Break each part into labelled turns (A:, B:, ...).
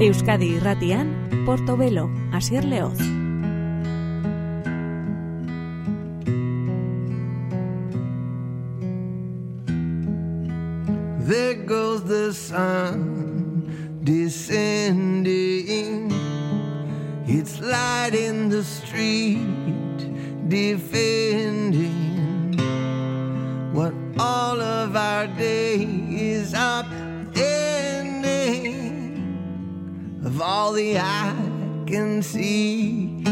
A: Euskadi irratian, Portobelo, Asier Leoz.
B: There goes the sun descending. It's light in the street, defending of all the eye can see.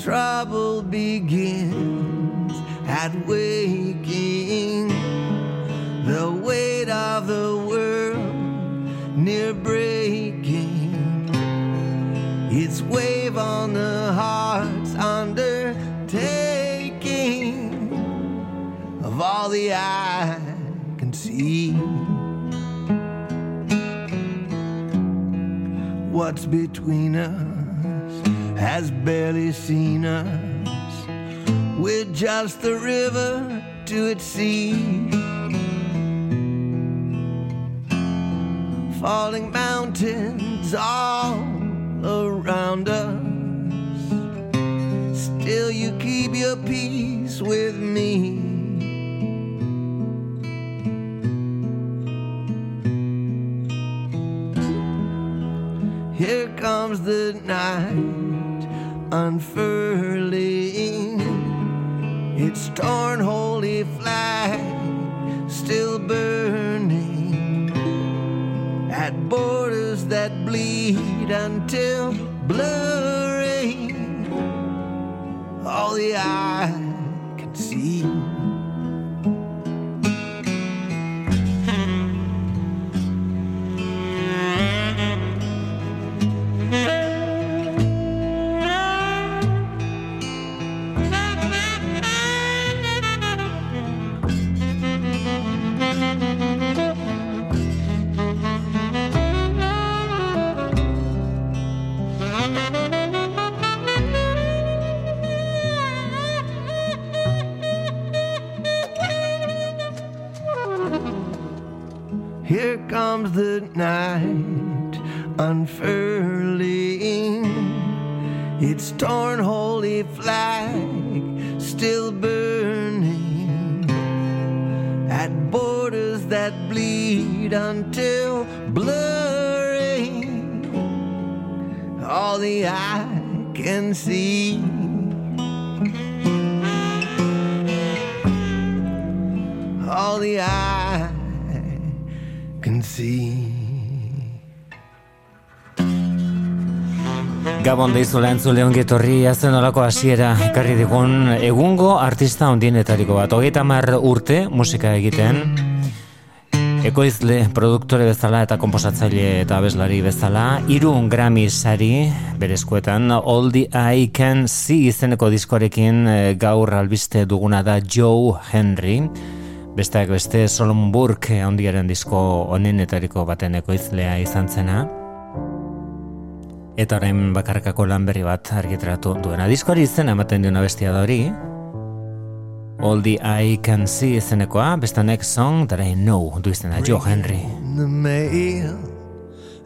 B: Trouble begins at waking, the weight of the world near breaking. Its wave on the heart's undertaking of all the eye What's between us has barely seen us. We're just the river to its sea. Falling mountains all around us. Still, you keep your peace with me. Here comes the night unfurling. Its torn holy flag still burning at borders that bleed until blurring all the eye can see. Here comes the night unfurling. Its torn holy flag still burning at borders that bleed until blurring all the eye can see. All the eye can see.
C: Gabon deizu lehentzu leongi etorri azen olako hasiera ekarri digun egungo artista ondienetariko bat. Hogeita mar urte musika egiten, ekoizle produktore bezala eta komposatzaile eta abeslari bezala, hiru Grammy sari berezkoetan, All the I Can See izeneko diskoarekin eh, gaur albiste duguna da Joe Henry, besteak beste Solomon Burke handiaren disko onenetariko baten ekoizlea izan zena. Eta orain bakarkako lan berri bat argitratu duena. Diskoari izena ematen diona bestia da hori. All the I can see izenekoa, besta next song that I know du izena Joe Henry.
B: the mail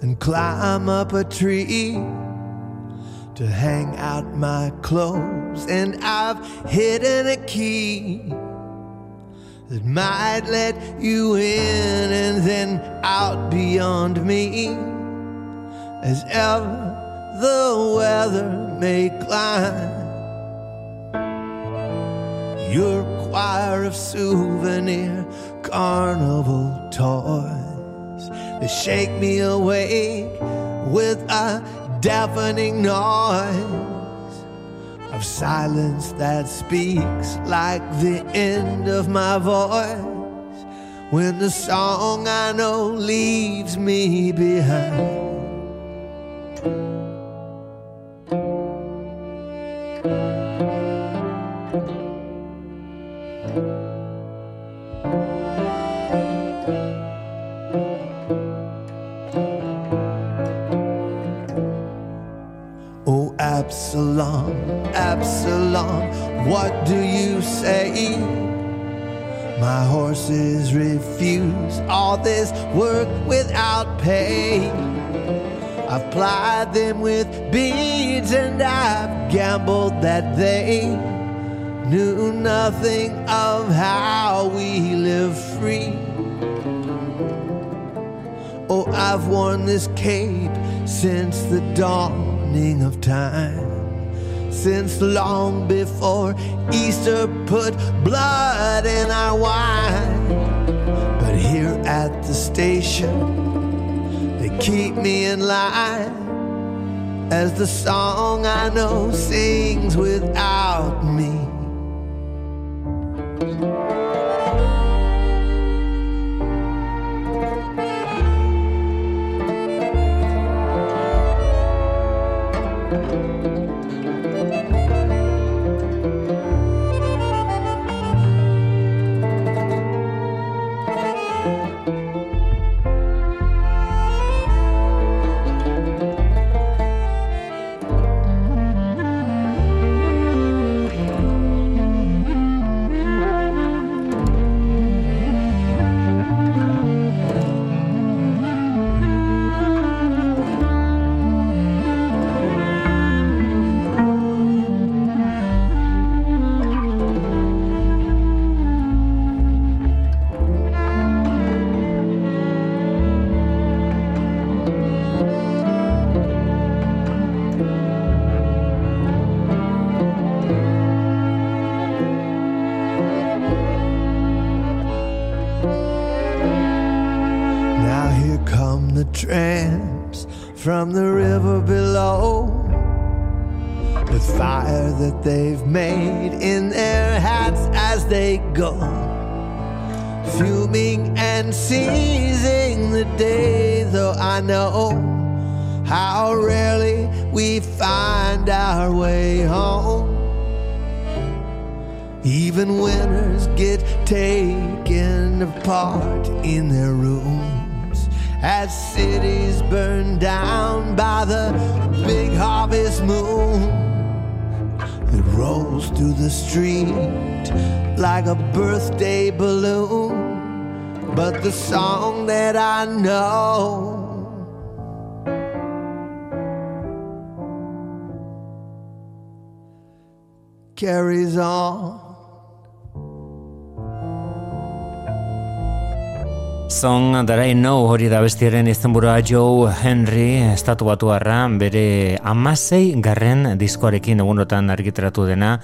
B: and climb up a tree to hang out my clothes. And I've hidden a key that might let you in and then out beyond me as ever the weather may climb. Your choir of souvenir carnival toys They shake me awake with a deafening noise Of silence that speaks like the end of my voice. When the song I know leaves me behind. Oh, Absalom, Absalom, what do you say? My horses refuse all this work without pay. I've plied them with beads and I've gambled that they knew nothing of how we live free. Oh, I've worn this cape since the dawning of time. Since long before Easter put blood in our wine. But here at the station, they keep me in line as the song I know sings without me. Song that I know. Carries on.
C: Song That I Know hori da bestiaren izenburua Joe Henry estatu batu bere amasei garren diskoarekin egunotan argitratu dena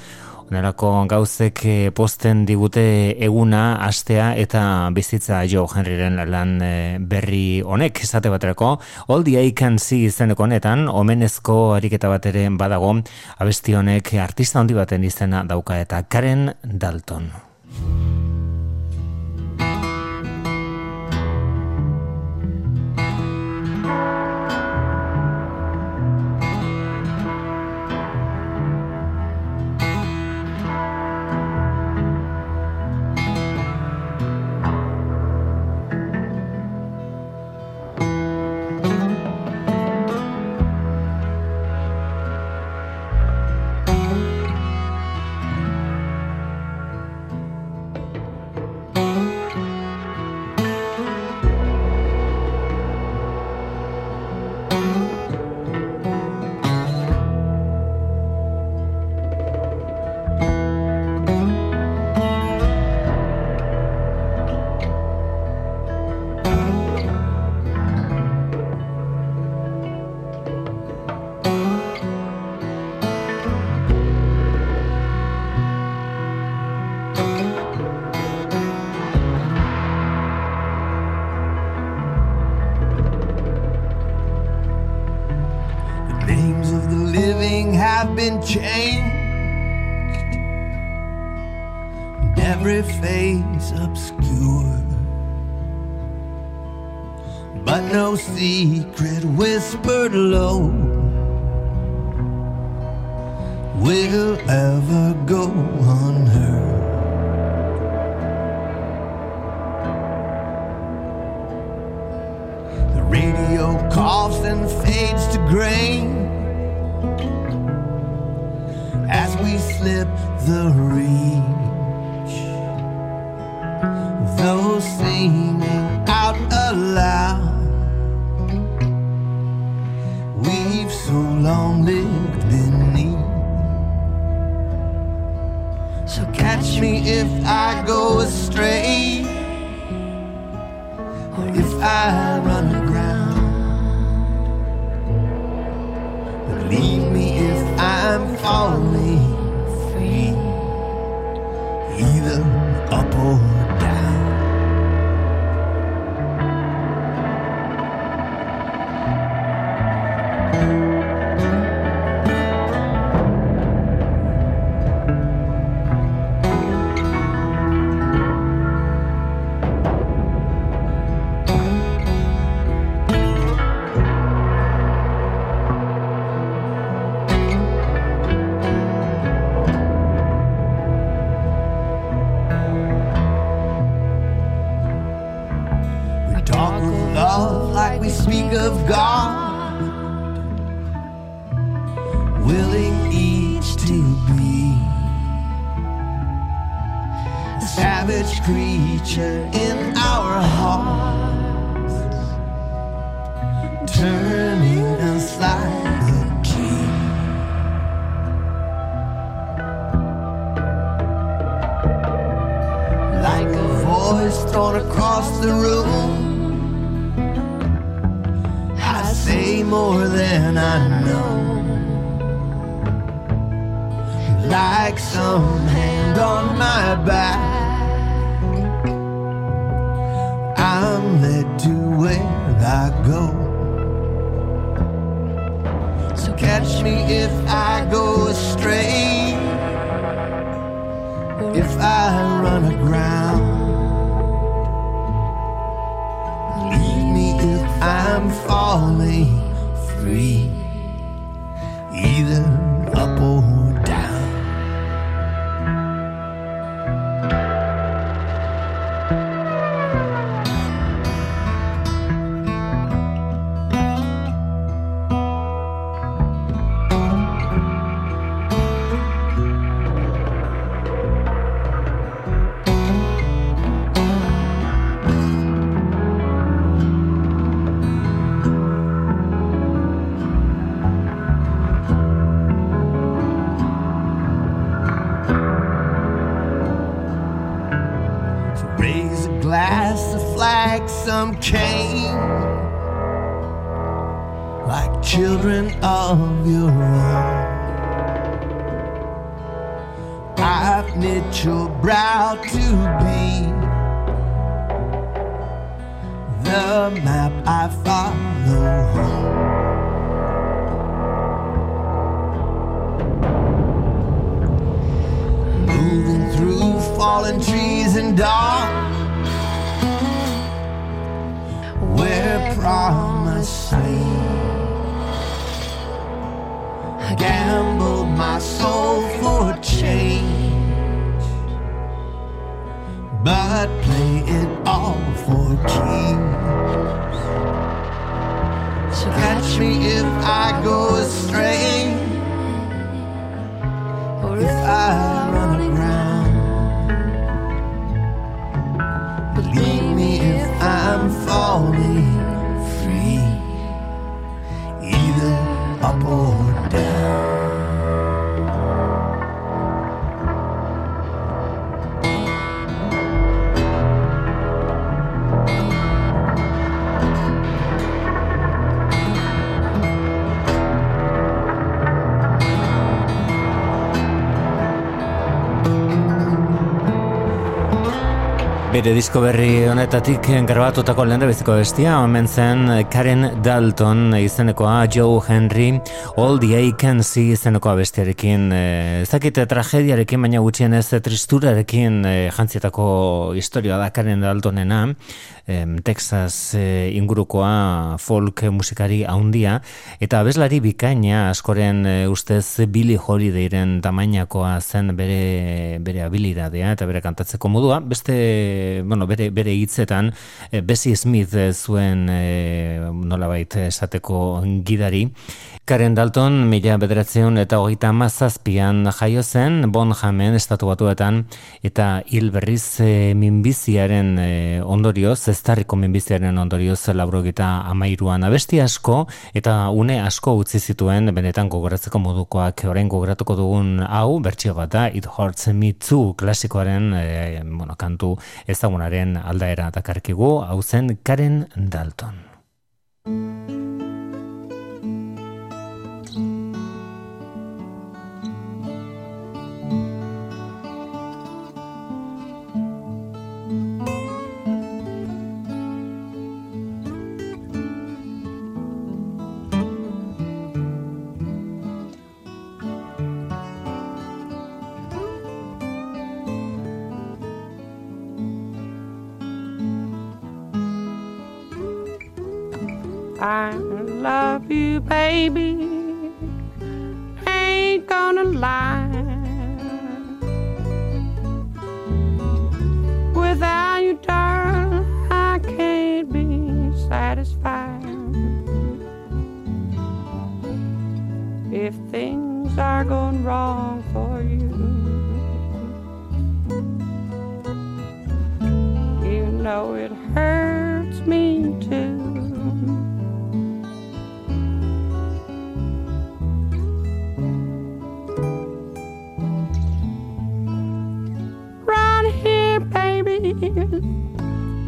C: Onelako gauzek eh, posten digute eguna, astea eta bizitza Joe Henryren lan eh, berri honek esate baterako. All the I can see izeneko honetan, omenezko ariketa bat ere badago, abesti honek artista handi baten izena dauka eta Karen Dalton.
B: will ever go unheard. The radio coughs and fades to gray as we slip the reed. I go I've knit your brow to be the map I follow. Moving through fallen trees and dark, where promise. my soul for a change, but play it all for keeps. So catch me if I go astray.
C: Bere disko berri honetatik grabatutako lehen beziko bestia, omen zen Karen Dalton izenekoa, Joe Henry, All the I Can See izenekoa bestiarekin, eh, ez dakite tragediarekin, baina gutxien ez tristurarekin e, jantzietako historioa da Karen Daltonena, Texas e, ingurukoa folk musikari haundia, eta abeslari bikaina askoren e, ustez Billy Holidayren tamainakoa zen bere, bere habilidadea eta bere kantatzeko modua, beste e, bueno, bere, bere hitzetan, e, Bessie Smith zuen e, nolabait esateko gidari, Karen Dalton, mila bederatzeun eta hogeita mazazpian jaio zen, bon jamen estatu batuetan, eta hil berriz e, minbiziaren e, ondorioz, zestarriko minbiziaren ondorioz labrogita amairuan abesti asko, eta une asko utzi zituen, benetan gogoratzeko modukoak, orain gogoratuko dugun hau, bertxio bat da, It Hurts Me Too klasikoaren, e, bueno, kantu ezagunaren aldaera dakarkigu, hau zen Karen Dalton.
D: Baby. Ain't gonna lie. Without you, darling, I can't be satisfied. If things are going wrong for you, you know it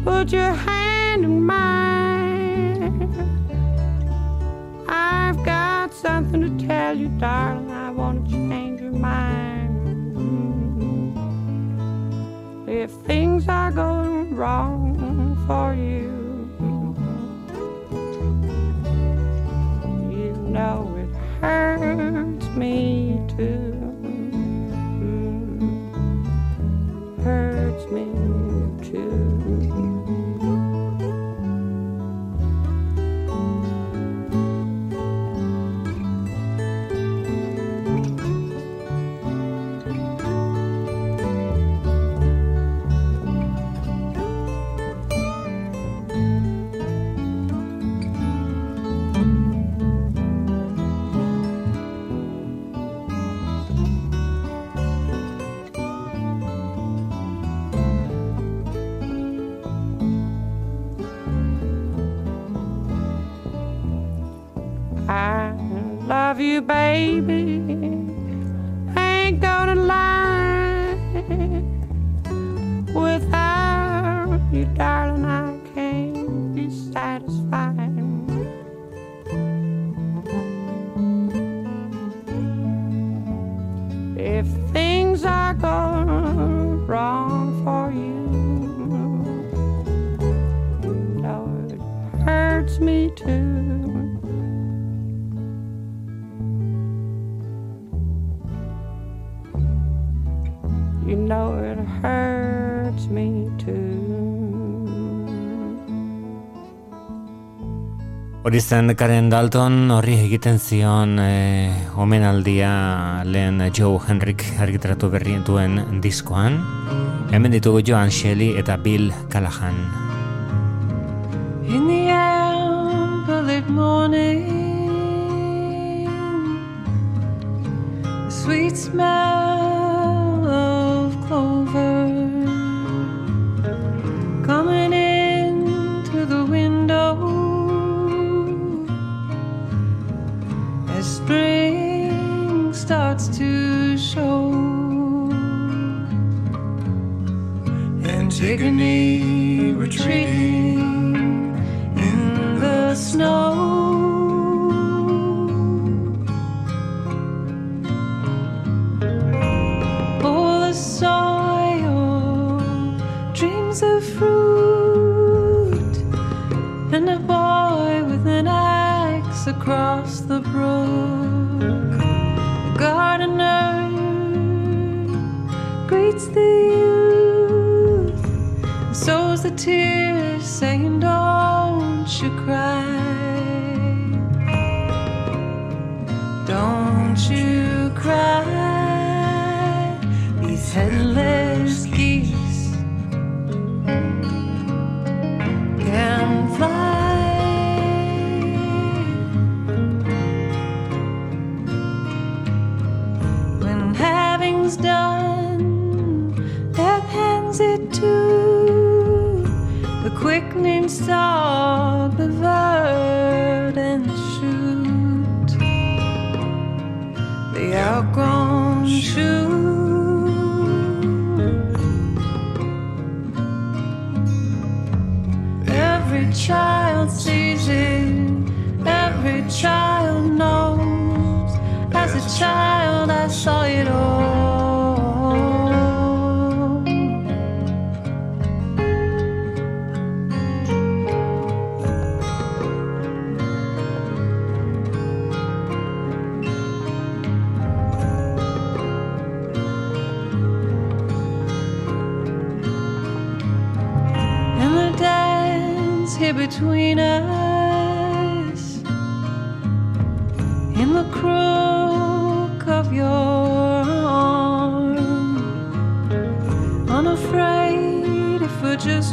D: Put your hand in mine. I've got something to tell you, darling.
C: Hori zen Karen Dalton horri egiten zion e, omenaldia lehen Joe Henrik argitratu berri duen diskoan. Hemen ditugu Joan Shelley eta Bill Callahan.
E: In the morning Sweet smell over coming Antigone retreating in the snow All the soil dreams of fruit, and a boy with an axe across the brook. The gardener greets the youth and quickening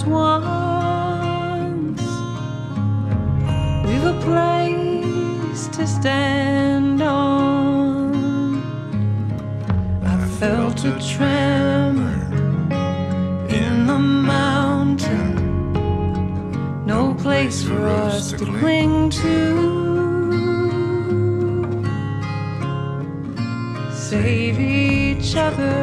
E: just once we've a place to stand on. I felt a tremor in the mountain. No place for us to cling to. Save each other.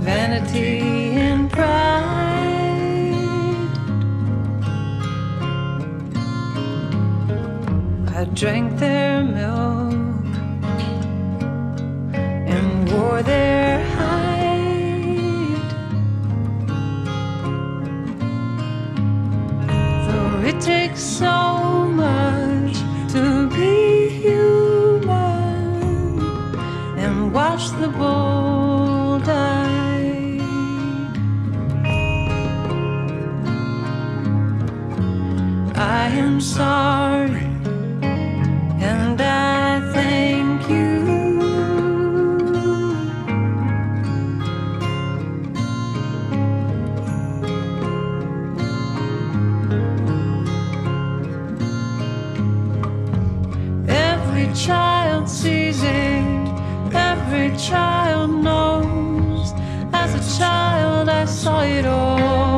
E: Vanity and pride. I drank their milk and wore their child knows. As a child, I saw it all.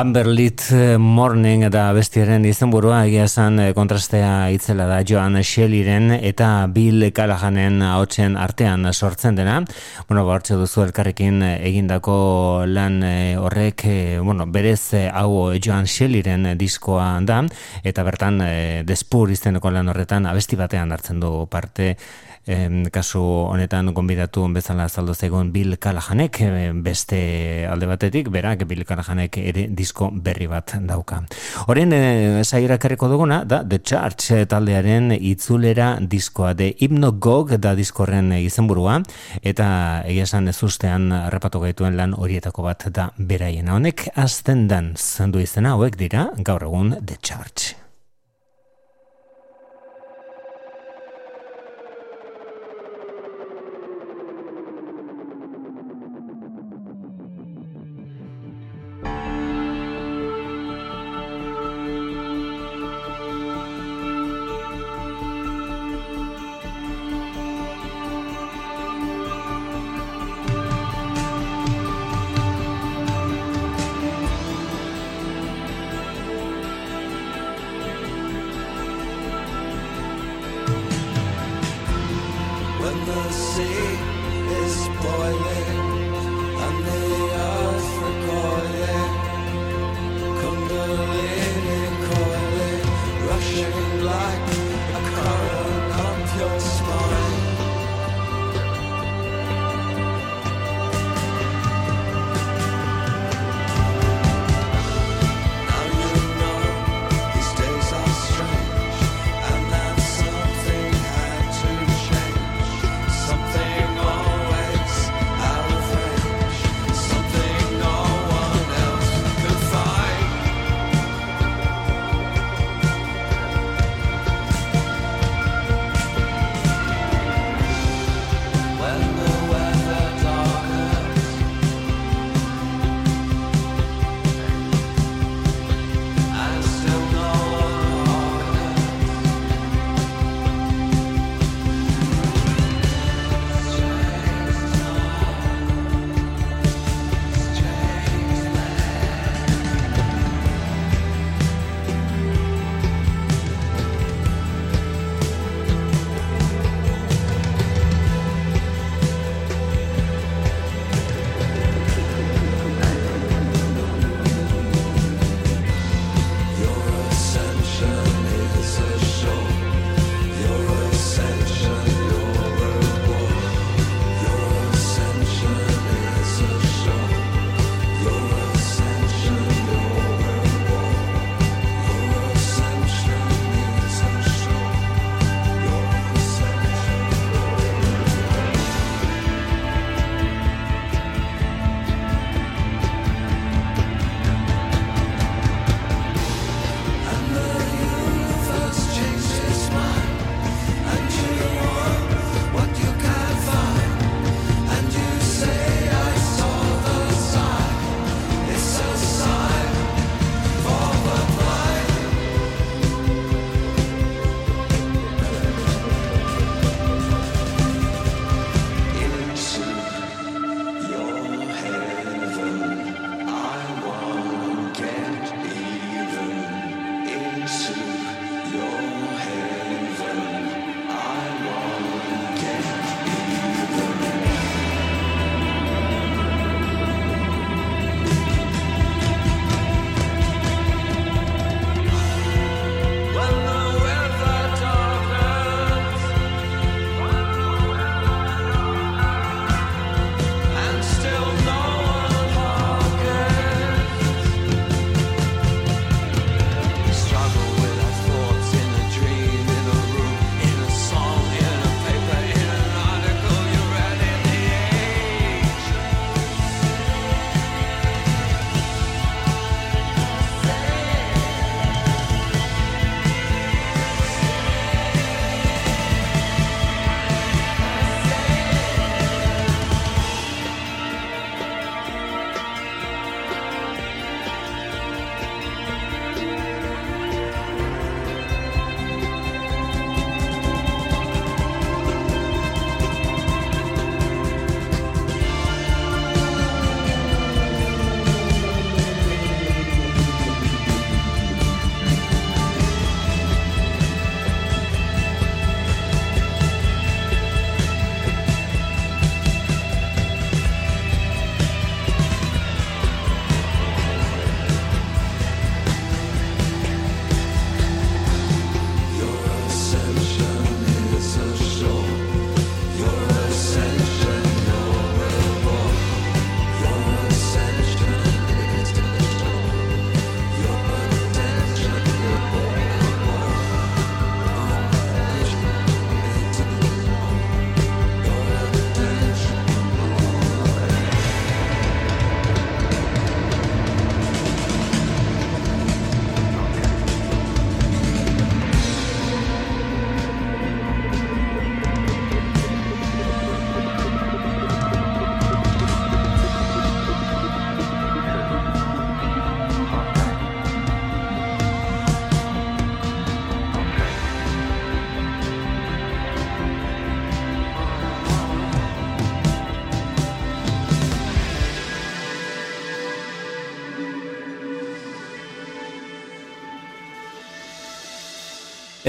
C: Amberlit Morning eta bestiaren izenburua egia esan eh, kontrastea itzela da Joan Shelleyren eta Bill Callahanen ahotsen artean sortzen dena. Bueno, bortxe duzu elkarrekin egindako lan eh, horrek, eh, bueno, berez eh, hau Joan Shelleyren diskoa da, eta bertan eh, despur izeneko lan horretan abesti batean hartzen du parte em, kasu honetan gonbidatu bezala azaldu zegoen Bill Callahanek beste alde batetik, berak Bill Callahanek ere disko berri bat dauka. Horren e, sairakarriko duguna da The Church eh, taldearen itzulera diskoa de Hypnogog da diskorren izenburua eta egia esan ez ustean harrapatu gaituen lan horietako bat da beraiena. Honek azten dan zendu izena hauek dira gaur egun The Church.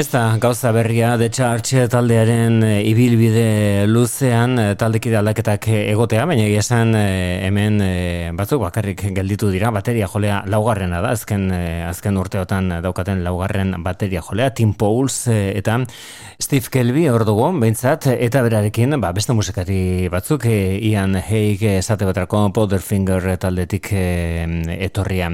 F: Ez da gauza berria de Charge taldearen e, ibilbide luzean e, taldekide aldaketak egotea, baina esan e, hemen batzuk bakarrik gelditu dira bateria jolea. Laugarrena da, azken, azken urteotan daukaten laugarren bateria jolea, Tim Pauls eta Steve Kelby hor dugu, behintzat, eta berarekin ba, beste musikari batzuk, Ian Haig esate batrako Powderfinger taldetik etorria.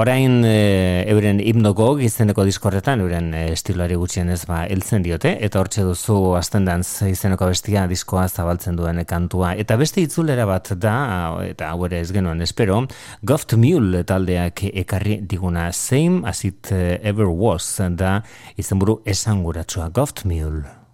F: Orain euren hipnogo gizeneko diskorretan, euren estiloari gutxien ez ba heltzen diote eta hortxe duzu astendantz izeneko bestia diskoa zabaltzen duen kantua. Eta beste itzulera bat da eta hau ere ez genuen espero Goft Mule taldeak ekarri diguna. Same as it ever was da izenburu esanguratsua. Goft Mule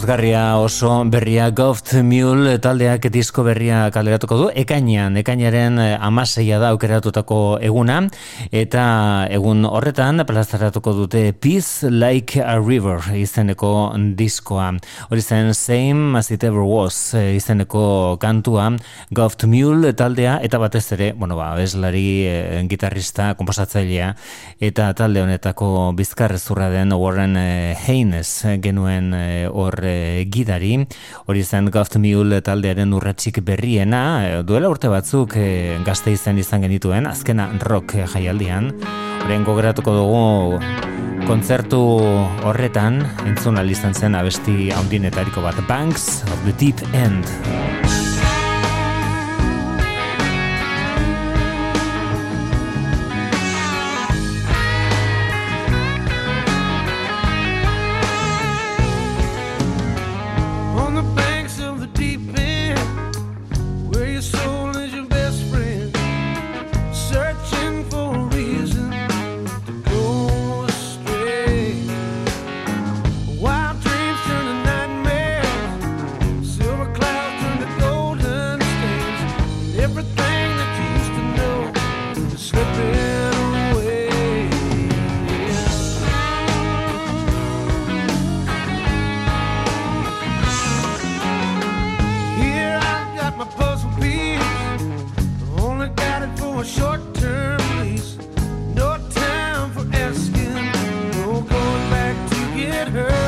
C: Pozgarria oso berria Goft Mule taldeak disko berria kaleratuko du, ekainean, ekainaren eh, amaseia da aukeratutako eguna, eta egun horretan plazaratuko dute Peace Like a River izeneko diskoa. Hori zen Same as it ever was eh, izeneko kantua Goft Mule taldea, eta batez ere, bueno ba, eslari eh, gitarrista, komposatzailea, eta talde honetako bizkarrezurra den Warren Haynes genuen eh, hor eh, gidari, hori zen Goft Mule taldearen urratxik berriena, eh, duela urte batzuk eh, gazte izan izan genituen, azkena rock jaialdian, horren gogoratuko dugu kontzertu horretan, entzun izan zen abesti haundinetariko bat, Banks of the Deep End.
F: Get her.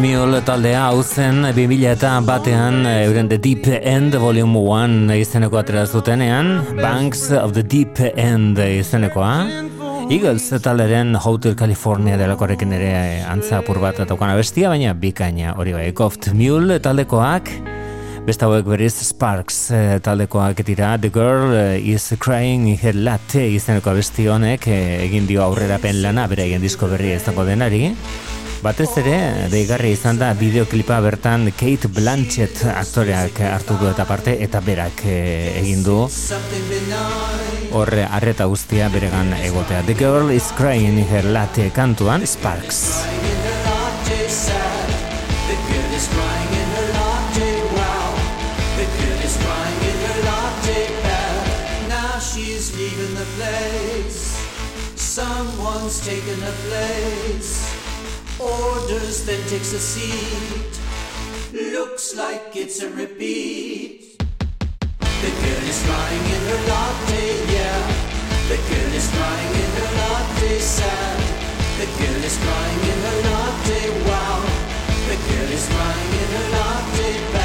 G: Mule taldea hau zen 2000 eta batean euren The Deep End Volume 1 izeneko atera zutenean. Banks of the Deep End izenekoa. Eagles talderen Hotel California delakorekin ere antza apur bat ataukana bestia, baina bikaina hori bai. Ghost Mule taldekoak Besta hauek beriz Sparks taldekoak dira. The Girl is Crying in Her Latte izeneko abesti honek egin dio aurrera pen lana bere egin disko berri ezako denari Batez ere, deigarri izan da bideoklipa bertan Kate Blanchett aktoreak hartu du eta parte eta berak eh, egin du horre arreta guztia beregan egotea. The girl is crying in her latte kantuan Sparks. Someone's taken a place orders, then takes a seat. Looks like it's a repeat. The girl is crying in her latte, yeah. The girl is crying in her latte, sad. The girl is crying in her latte, wow. The girl is crying in her latte, bad.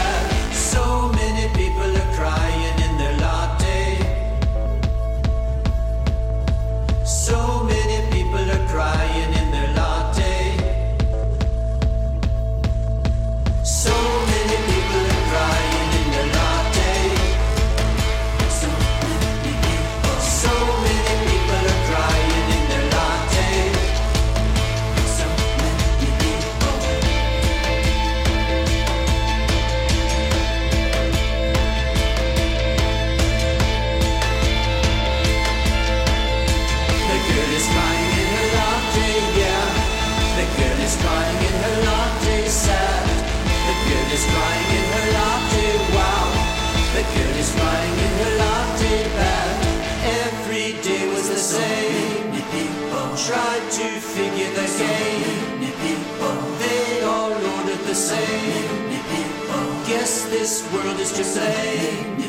G: This world is to blame.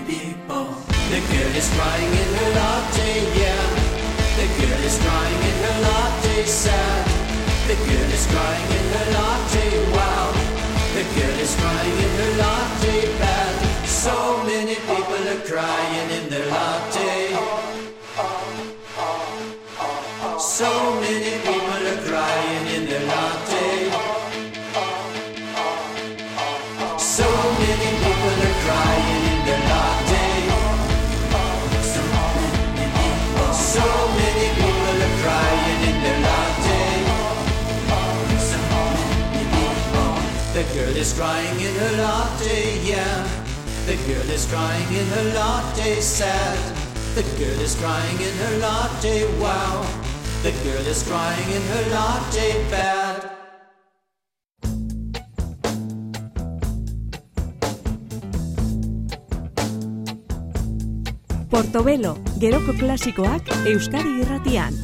G: The girl is crying in her latte, yeah. The girl is crying in her latte, sad. The girl is crying in her latte, wow. The girl is crying in her latte, bad. So many people are crying in their latte. So many people is crying in her latte, yeah. The girl is crying in her latte, sad. The girl is crying in her latte, wow. The girl is crying in her latte bed.
A: Portobelo, geroko klasikoak Euskadi irratian.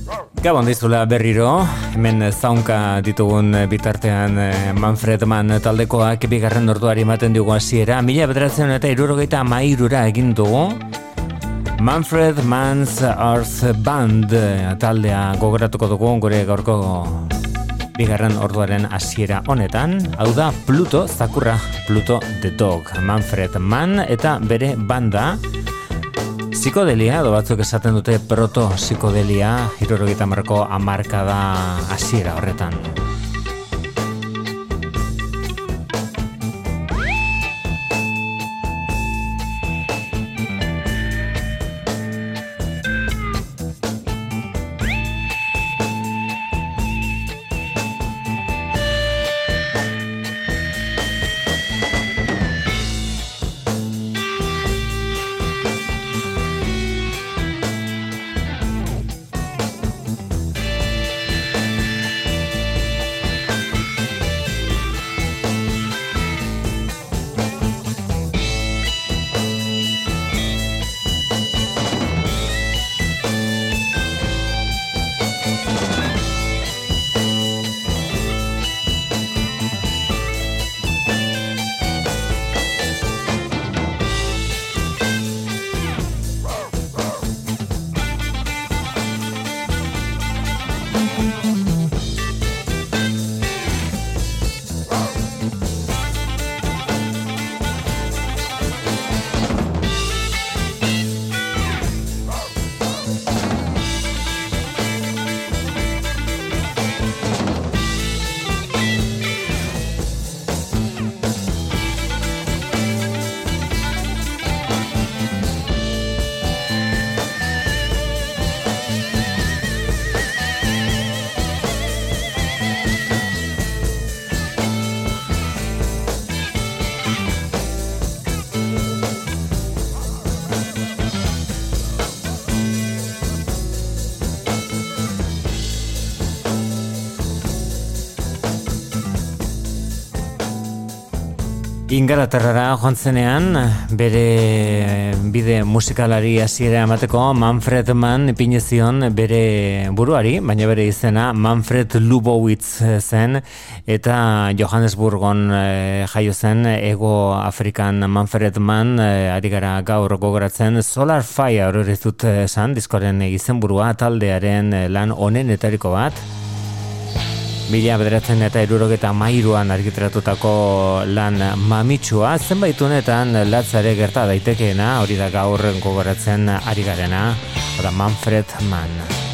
G: Gabon dizula berriro, hemen zaunka ditugun bitartean eh, Manfred Mann taldekoak bigarren orduari ematen dugu hasiera. Mila bederatzen eta irurogeita mairura egin dugu. Manfred Mann's Earth Band taldea gogoratuko dugu gure gaurko bigarren orduaren hasiera honetan, hau da Pluto Zakurra, Pluto the Dog, Manfred Mann eta bere banda Psikodelia, do batzuk esaten dute proto psikodelia, hirurogita marko amarka da hasiera horretan.
C: Ingalaterrara joan zenean, bere bide musikalari hasiera emateko Manfred Mann ipinezion bere buruari, baina bere izena Manfred Lubowitz zen, eta Johannesburgon e, jaio zen, ego Afrikan Manfred Mann, e, ari gara gaur gogoratzen, Solar Fire hori dut esan, diskoren izenburua taldearen lan onen etariko bat, Mila bederatzen eta erurogeta mairuan argitratutako lan mamitsua, zenbait honetan latzare gerta daitekeena, hori da gaur gogoratzen ari garena, oda Manfred Mann.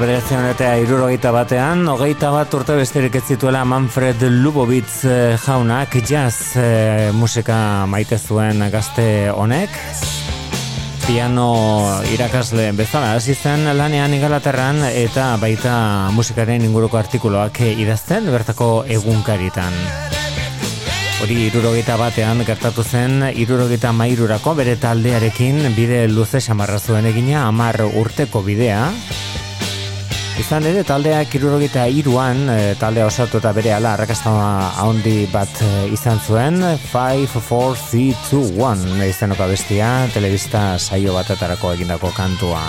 C: Bederatzen eta irurogeita batean, hogeita bat urte besterik ez zituela Manfred Lubovitz eh, jaunak jazz e, musika maite zuen gazte honek. Piano irakasle bezala hasi zen lanean igalaterran eta baita musikaren inguruko artikuloak idazten bertako egunkaritan. Hori irurogeita batean gertatu zen irurogeita mairurako bere taldearekin bide luze samarra zuen egina amar urteko bidea Izan ere, taldea kirurogita iruan, e, taldea osatu eta bere ala arrakasta handi bat e, izan zuen, 5, 4, 3, 2, 1, izanoko bestia, telebista saio batetarako egindako kantua.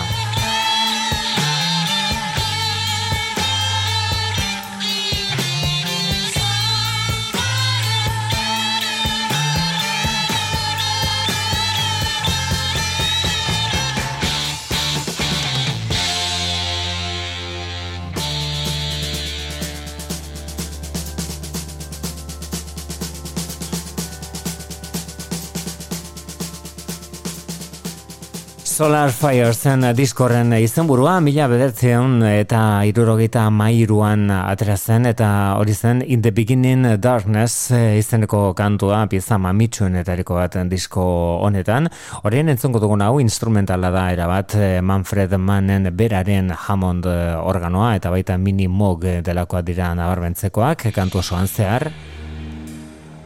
C: Solar Fire zen diskorren izenburua, mila bedertzean eta irurogeita mairuan atera zen, eta hori zen In the Beginning Darkness izeneko kantua, pieza mamitxuen etariko bat disko honetan. Horien entzonko dugun hau instrumentala da erabat Manfred Mannen beraren Hammond organoa, eta baita mini mog delakoa dira nabarbentzekoak, kantu osoan zehar.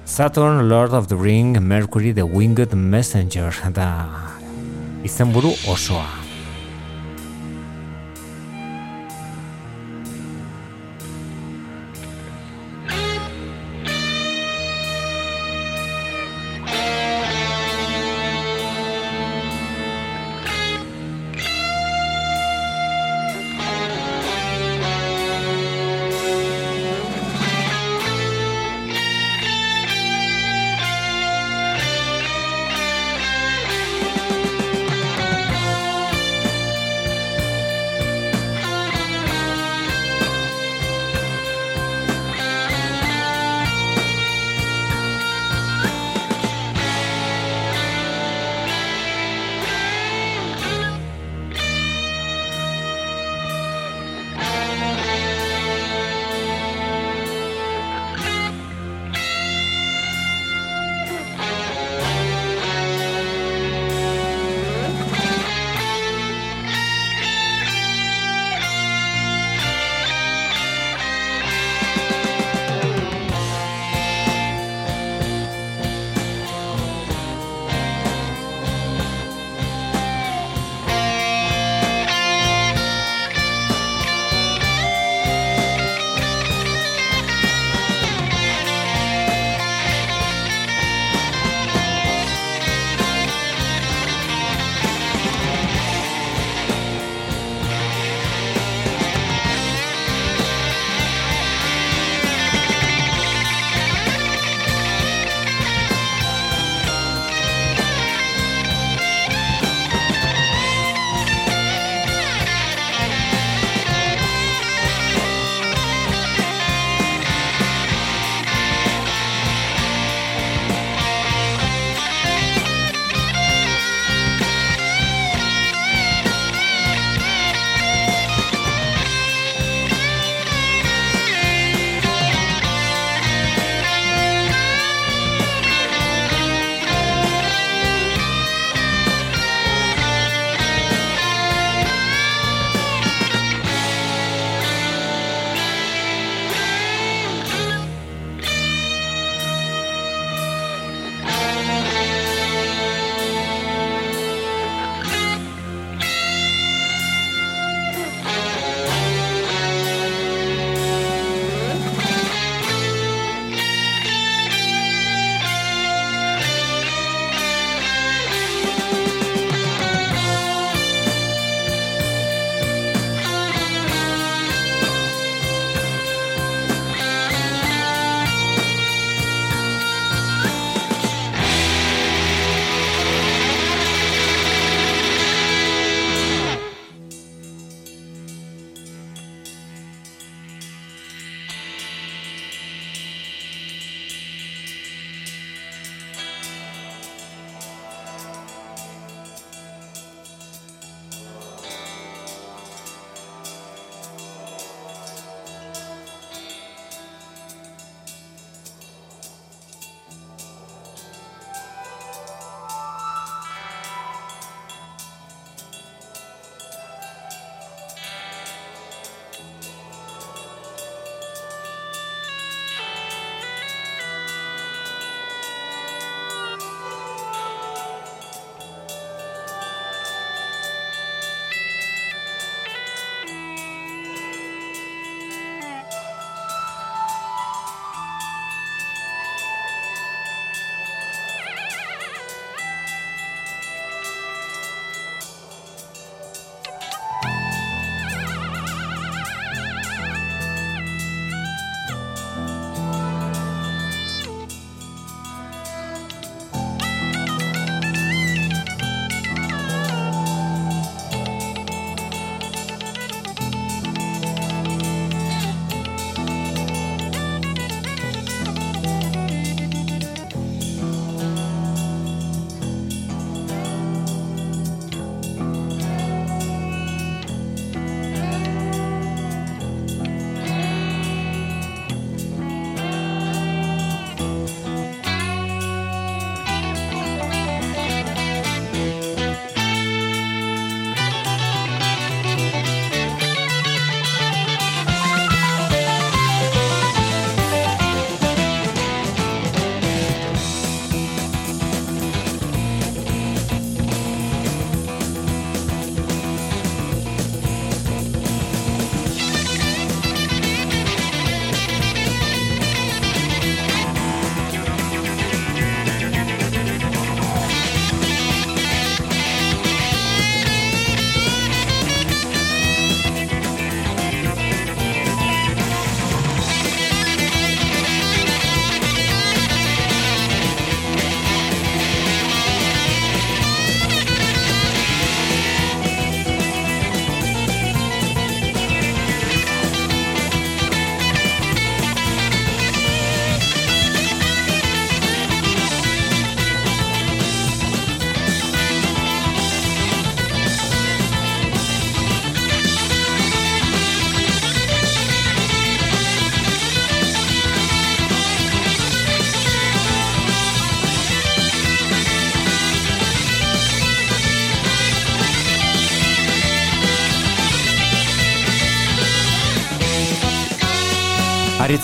C: Saturn, Lord of the Ring, Mercury, The Winged Messenger, da izenburu osoa.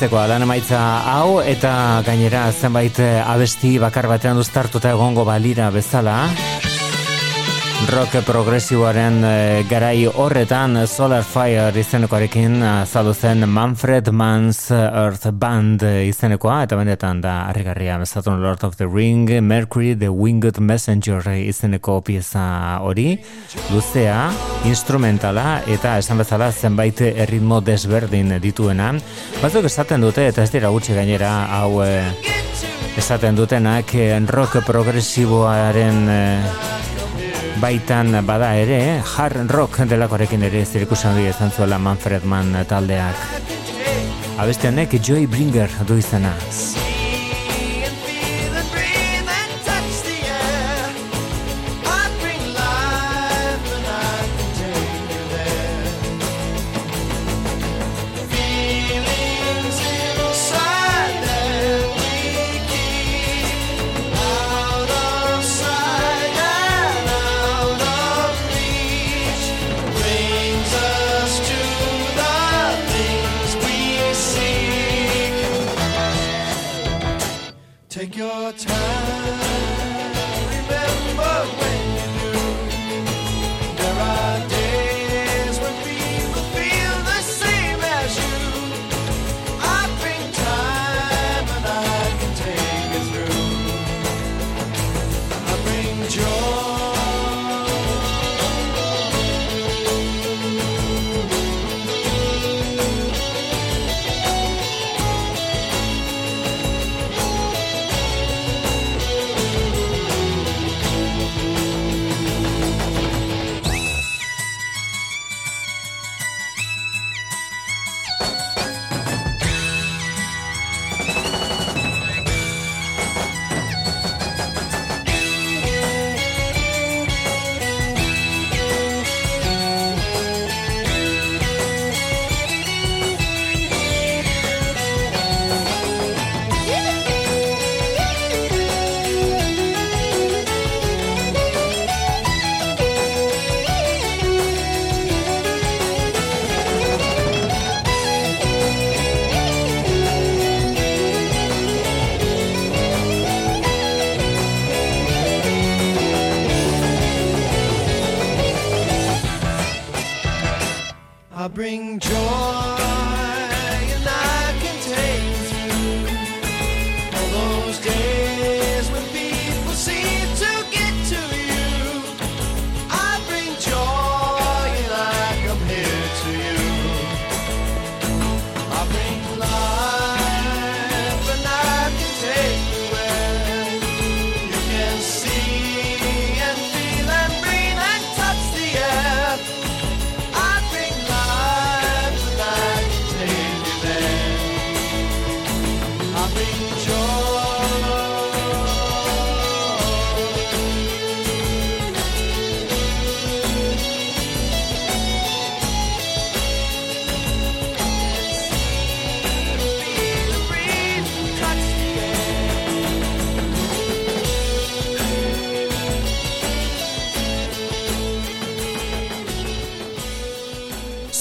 C: Aritzeko lan emaitza hau eta gainera zenbait abesti bakar batean uztartuta egongo balira bezala rock progresiboaren e, garai horretan Solar Fire izenekoarekin azaldu zen Manfred Mann's Earth Band izenekoa eta benetan da harrigarria Saturn Lord of the Ring Mercury the Winged Messenger izeneko pieza hori. Luzea, instrumentala eta esan bezala zenbait erritmo desberdin dituena. Batzuk esaten dute eta ez dira gutxi gainera hau e, esaten dutenak rock progresiboaren e, baitan bada ere, hard rock delakorekin ere zirikusen hori ezan zuela Manfred Mann taldeak. Abeste honek Joy Bringer du izena.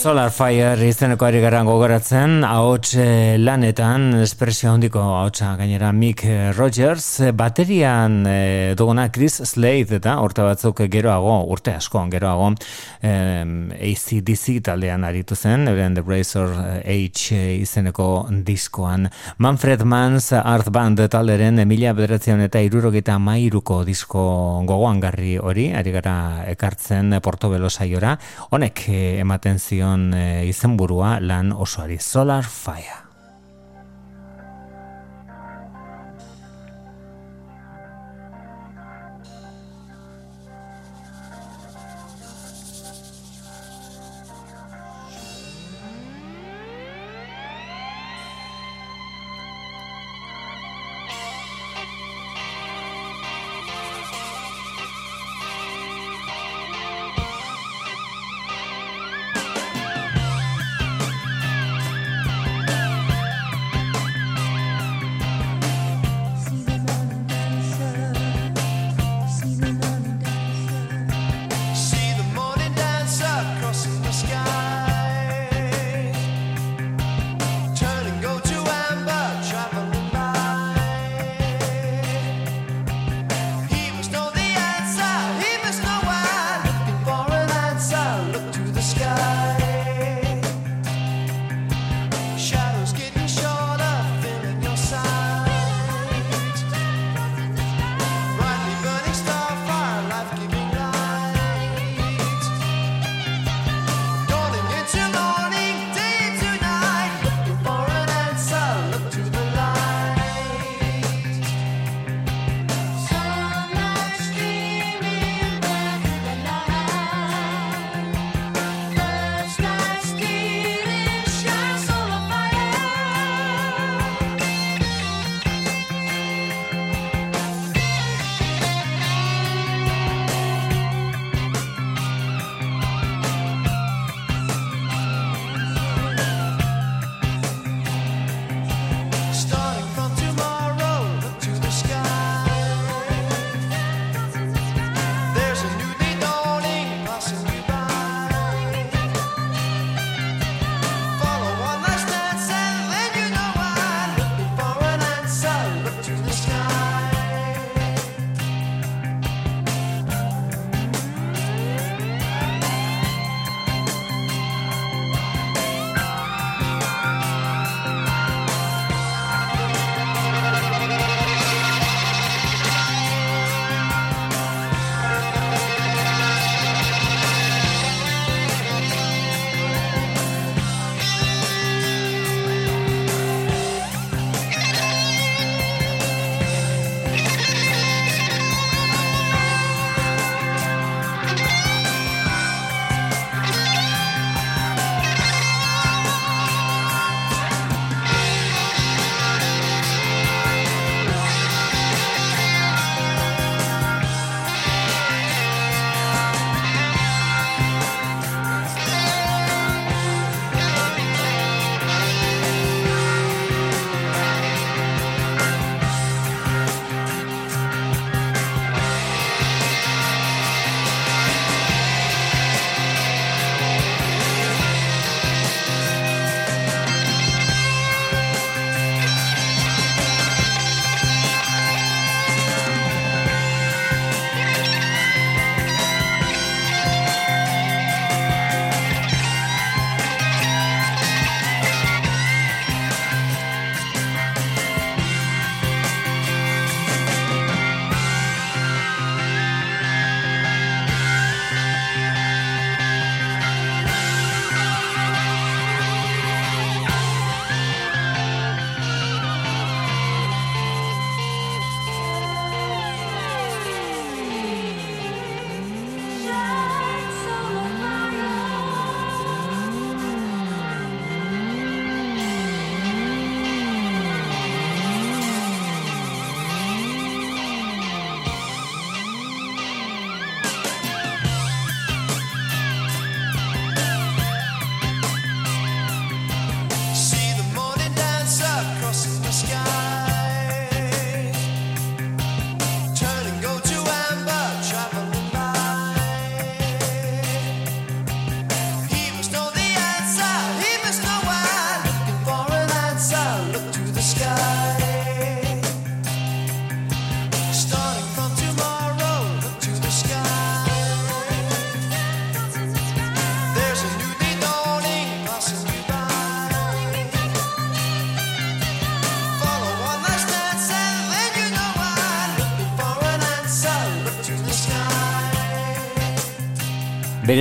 C: Solar Fire izeneko ari garan gogoratzen, ahots eh, lanetan, espresio handiko ahotsa gainera Mick Rogers, baterian e, duguna Chris Slade eta urte batzuk geroago, urte asko geroago, e, ACDC taldean aritu zen, euren The Razor H izeneko diskoan. Manfred Mann's Art Band talderen mila bederatzean eta irurogeta mairuko disko gogoan garri hori, ari gara ekartzen Portobelo saiora, honek ematen zion izenburua lan osoari Solar Fire.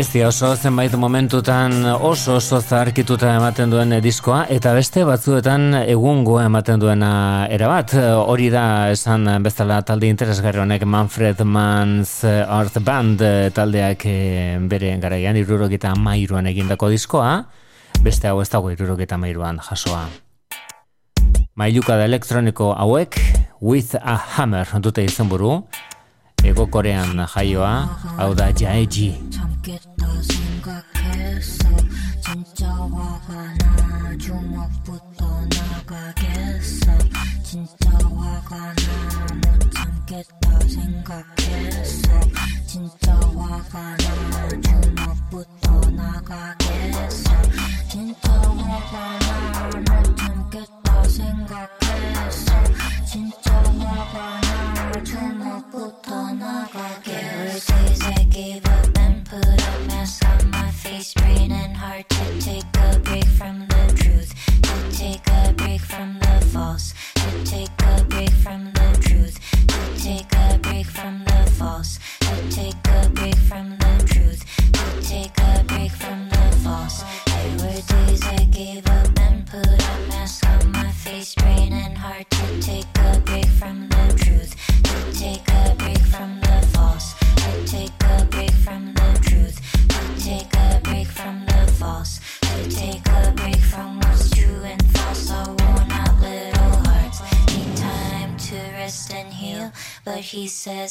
C: Berezia oso zenbait momentutan oso oso zarkituta ematen duen diskoa eta beste batzuetan egungo ematen duena erabat. Hori da esan bezala talde interesgarri honek Manfred Mann's Art Band taldeak eh, bere garaian irurogeta mairuan egindako diskoa. Beste hau ez dago irurogeta mairuan jasoa. Mailuka da elektroniko hauek With a Hammer dute izan buru.
H: 외국거래한 하이와 아우다 자이지. 진짜 화가 나 주먹부터 나가겠어.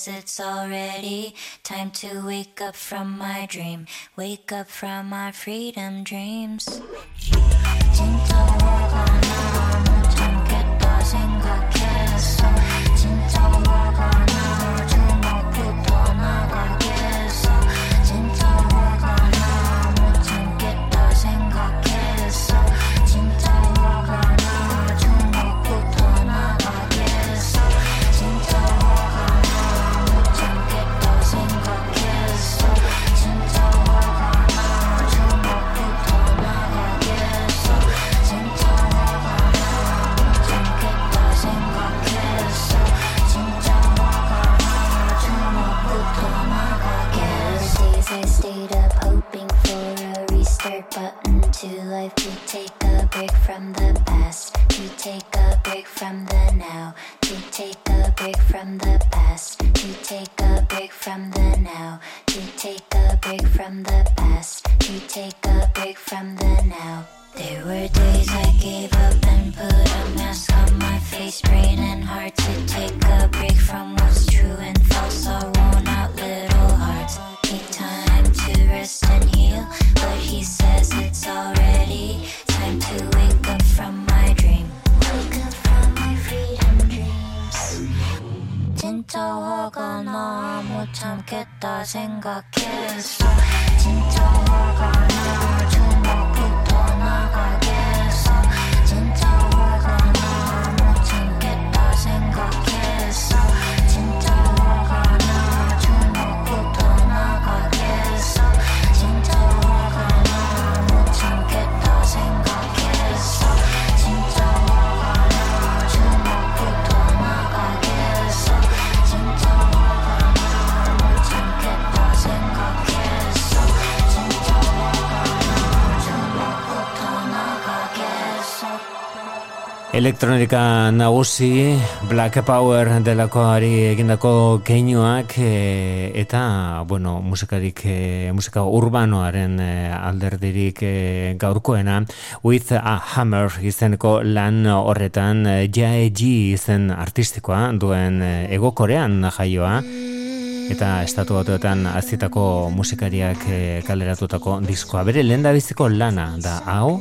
H: It's already Time to wake up from my dream. Wake up from my freedom dreams restart button to life. To take a break from the past. To take a break from the now. To take a break from the past. To take a break from the now. To take a break from the past. To take a break from the now. There were days I gave up and put a mask on my face, raining hard to take a break from what's true and false. Our worn out little hearts. Need time to rest and heal, but he says it's already time to wake up from my dream. Wake up from my freedom dreams. 진짜 화가 나 못 참겠다 생각했어 진짜 화가 나 주먹부터 나가겠
C: Elektronika nagusi, Black Power delakoari egindako keinuak e, eta, bueno, musikarik, e, musika urbanoaren e, alderdirik e, gaurkoena, With a Hammer izeneko lan horretan, Jae Ji izen artistikoa duen e, ego korean jaioa, eta estatu batuetan azitako musikariak e, kaleratutako diskoa. Bere lehen biziko lana da. Hau,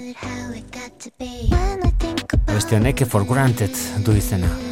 C: abesti honek eh, for granted du izena.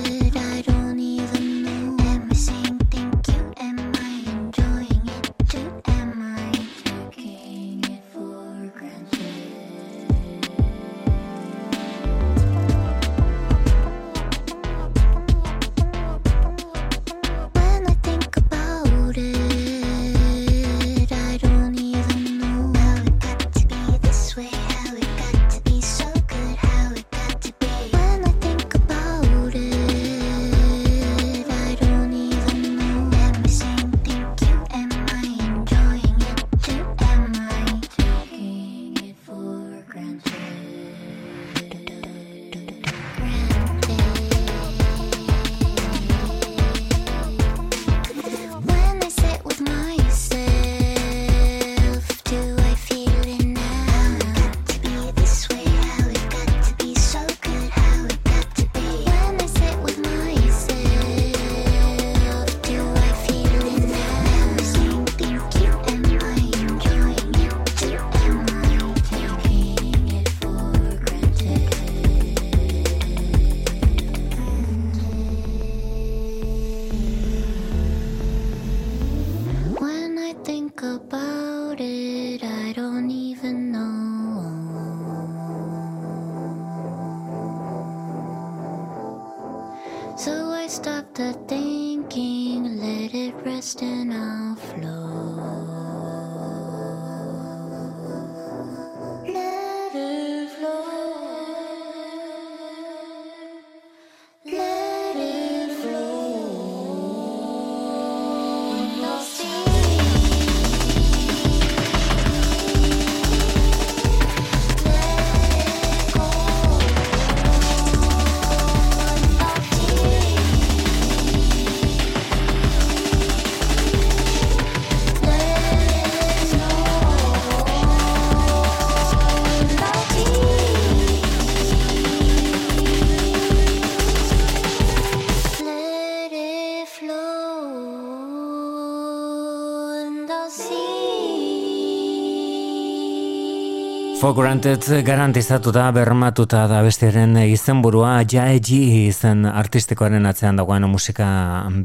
H: For granted
C: garantizatuta bermatuta da bestiaren izenburua Jaeji izen artistikoaren atzean dagoen musika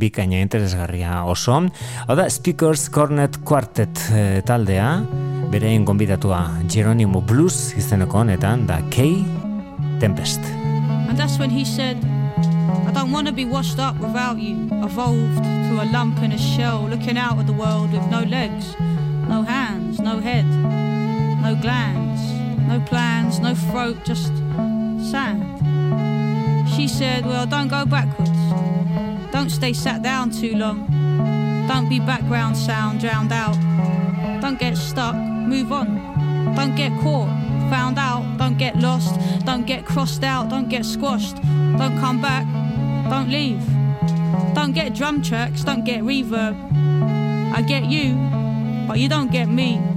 C: bikaina interesgarria oso. Hau da Speakers Cornet Quartet eh, taldea, berein gonbidatua Geronimo Blues izeneko honetan da Kay Tempest.
I: And that's when he said, I don't want to be washed up without you, evolved to a lump in a shell, looking out at the world with no legs, no hands, no head, no glands, no plans, no throat, just sand. She said, Well, don't go backwards. Don't stay sat down too long. Don't be background sound drowned out. Don't get stuck, move on. Don't get caught, found out. Don't get lost, don't get crossed out, don't get squashed. Don't come back, don't leave. Don't get drum tracks, don't get reverb. I get you, but you don't get me.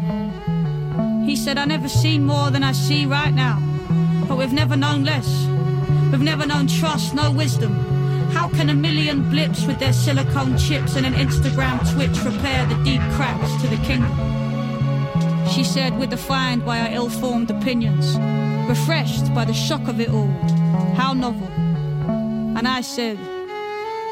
I: He said, I never seen more than I see right now. But we've never known less. We've never known trust, no wisdom. How can a million blips with their silicone chips and an Instagram Twitch repair the deep cracks to the kingdom? She said, We're defined by our ill formed opinions, refreshed by the shock of it all. How novel. And I said,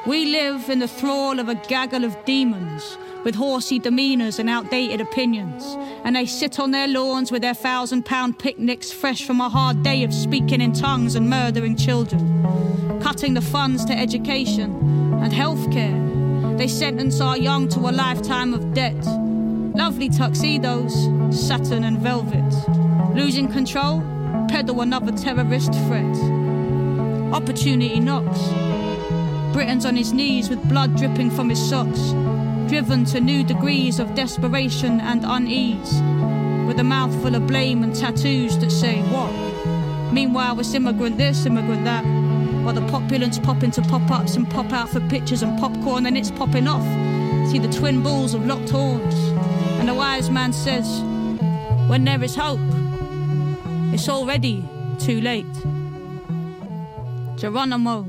I: We live in the thrall of a gaggle of demons with horsey demeanors and outdated opinions. And they sit on their lawns with their thousand pound picnics fresh from a hard day of speaking in tongues and murdering children, cutting the funds to education and healthcare. They sentence our young to a lifetime of debt. Lovely tuxedos, satin and velvet. Losing control, peddle another terrorist threat. Opportunity knocks. Britain's on his knees with blood dripping from his socks, driven to new degrees of desperation and unease, with a mouthful of blame and tattoos that say what? Meanwhile, it's immigrant this, immigrant that, while the populace pop into pop ups and pop out for pictures and popcorn, and it's popping off. See the twin bulls of locked horns, and the wise man says, When there is hope, it's already too late. Geronimo,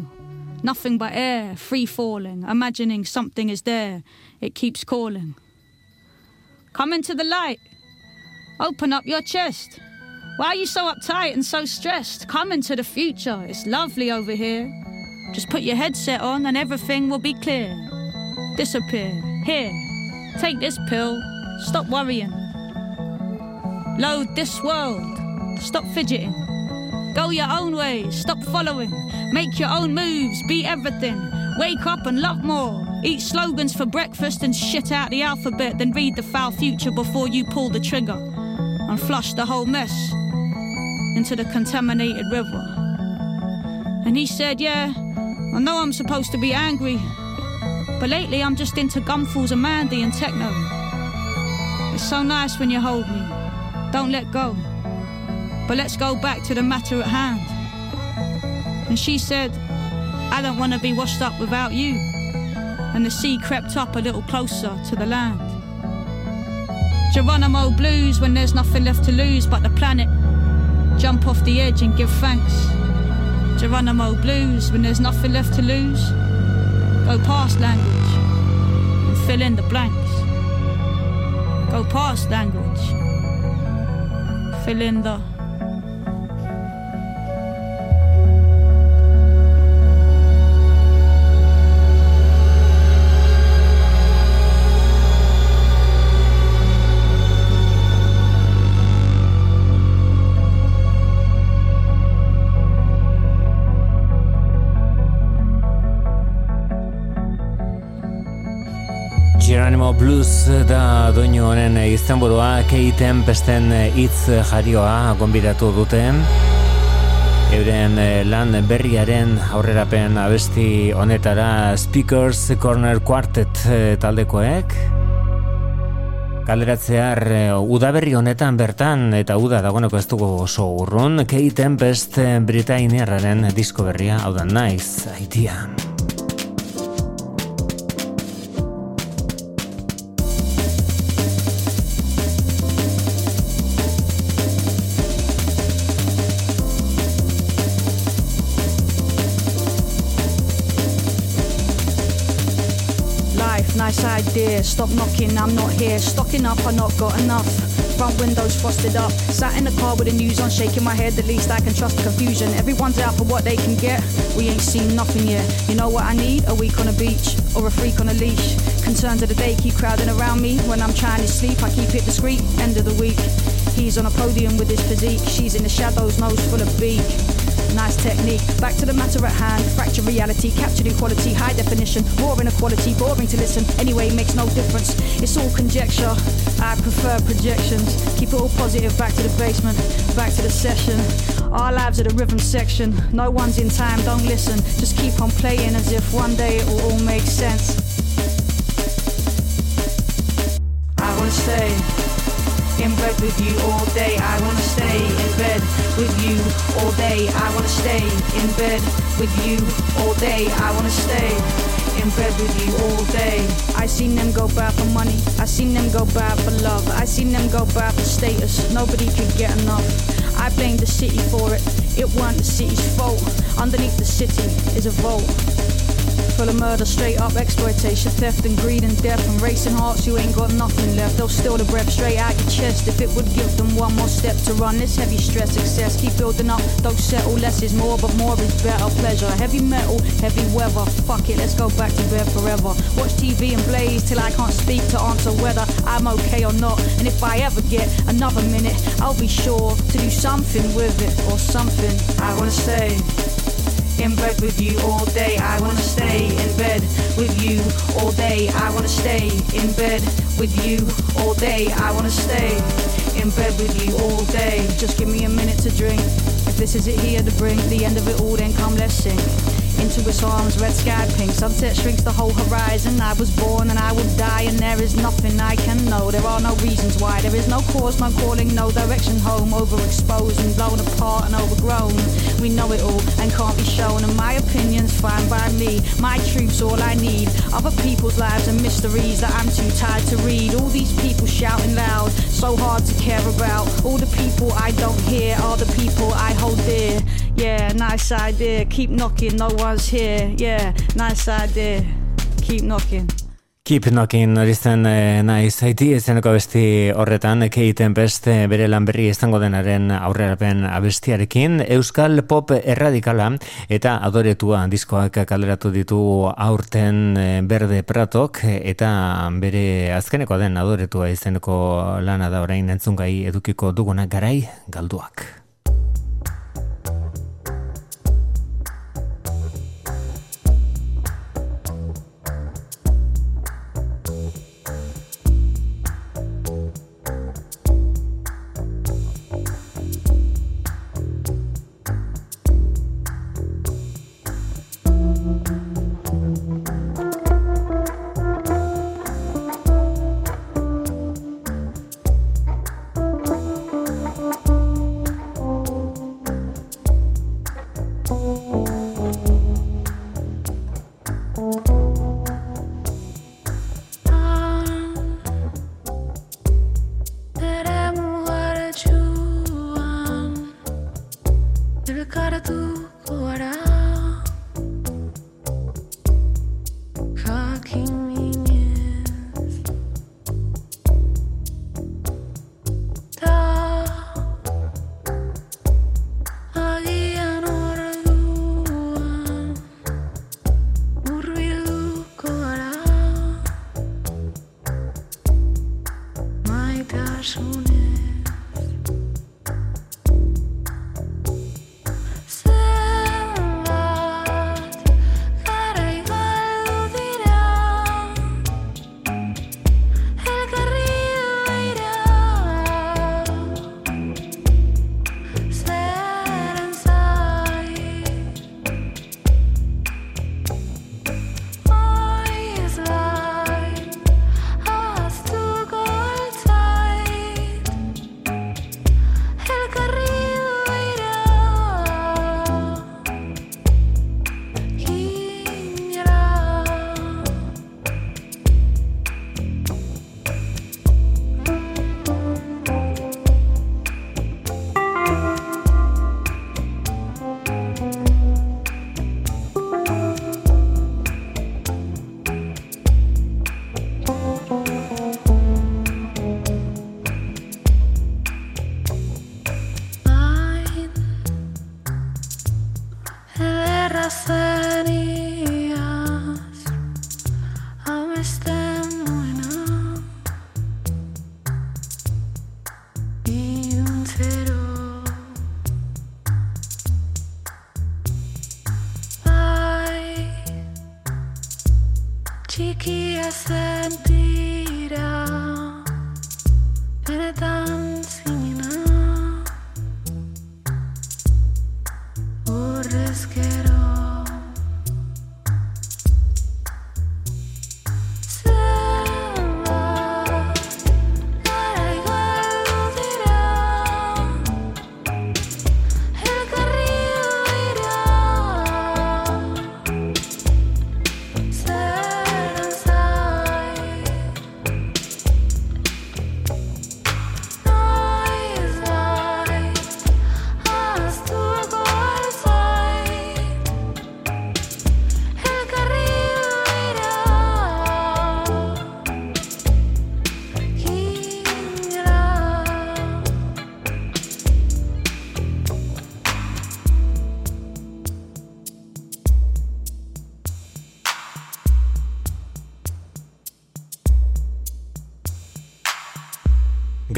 I: nothing but air, free falling, imagining something is there, it keeps calling. Come into the light, open up your chest. Why are you so uptight and so stressed? Come into the future, it's lovely over here. Just put your headset on and everything will be clear. Disappear. Here, take this pill, stop worrying. Load this world, stop fidgeting. Go your own way, stop following. Make your own moves, be everything. Wake up and love more. Eat slogans for breakfast and shit out the alphabet, then read the foul future before you pull the trigger and flush the whole mess into the contaminated river. And he said, Yeah, I know I'm supposed to be angry, but lately I'm just into gumfuls of Mandy and techno. It's so nice when you hold me. Don't let go. But let's go back to the matter at hand. And she said, I don't want to be washed up without you. And the sea crept up a little closer to the land. Geronimo blues when there's nothing left to lose but the planet. Jump off the edge and give thanks. Geronimo blues when there's nothing left to lose. Go past language and fill in the blanks. Go past language. Fill in the
C: Blues da doinu honen izenburua keiten pesten hitz jarioa gonbidatu dute. Euren eh, lan berriaren aurrerapen abesti honetara Speakers Corner Quartet eh, taldekoek. Galderatzear eh, udaberri honetan bertan eta uda dagoeneko ez dugu oso urrun Kate Tempest Britainiarraren disko berria. Hau da nice idea.
I: Idea. Stop knocking, I'm not here. Stocking up, I not got enough. Front windows frosted up. Sat in the car with the news on, shaking my head. The least I can trust the confusion. Everyone's out for what they can get. We ain't seen nothing yet. You know what I need? A week on a beach or a freak on a leash. Concerns of the day keep crowding around me. When I'm trying to sleep, I keep it discreet. End of the week. He's on a podium with his physique. She's in the shadows, nose full of beak nice technique. Back to the matter at hand, fracture reality, captured equality, high definition, more inequality, boring to listen. Anyway, makes no difference. It's all conjecture. I prefer projections. Keep it all positive. Back to the basement, back to the session. Our lives are the rhythm section. No one's in time, don't listen. Just keep on playing as if one day it will all make sense. I wanna stay in bed with you all day. I wanna stay in bed with you all day. I wanna stay in bed with you all day. I wanna stay in bed with you all day. I seen them go bad for money. I seen them go bad for love. I seen them go bad for status. Nobody could get enough. I blame the city for it. It weren't the city's fault. Underneath the city is a vault full of murder, straight up exploitation, theft and greed and death and racing hearts. You ain't got nothing left. They'll steal the breath straight out your chest if it would give them one more step to run this heavy stress. Excess, keep building up, don't settle. Less is more, but more is better. Pleasure, heavy metal, heavy weather. Fuck it, let's go back to bed forever. Watch TV and blaze till I can't speak to answer whether I'm okay or not. And if I ever get another minute, I'll be sure to do something with it or something. I wanna say in bed with you all day. I wanna stay in bed with you all day. I wanna stay in bed with you all day. I wanna stay in bed with you all day. Just give me a minute to drink. If this is it here to bring the end of it all, then come let's sing into its arms, red sky pink. Sunset shrinks the whole horizon. I was born and I will die, and there is nothing I can know. There are no reasons why. There is no cause, no calling, no direction home. Overexposed and blown apart and overgrown. We know it all and can't be shown. And my opinion's fine by me. My truth's all I need. Other people's lives and mysteries that I'm too tired to read. All these people shouting loud, so hard to care about. All the people I don't hear are the people I hold dear. Yeah, nice idea. Keep knocking, no one's here. Yeah, nice idea. Keep knocking.
C: Keep Knocking hori zen e, nahi zaiti ezeneko abesti horretan keiten beste bere lan berri izango denaren aurrerapen abestiarekin Euskal Pop erradikala eta adoretua diskoak kaleratu ditu aurten eh, berde pratok eta bere azkeneko den adoretua izeneko lana da orain entzungai edukiko duguna garai galduak.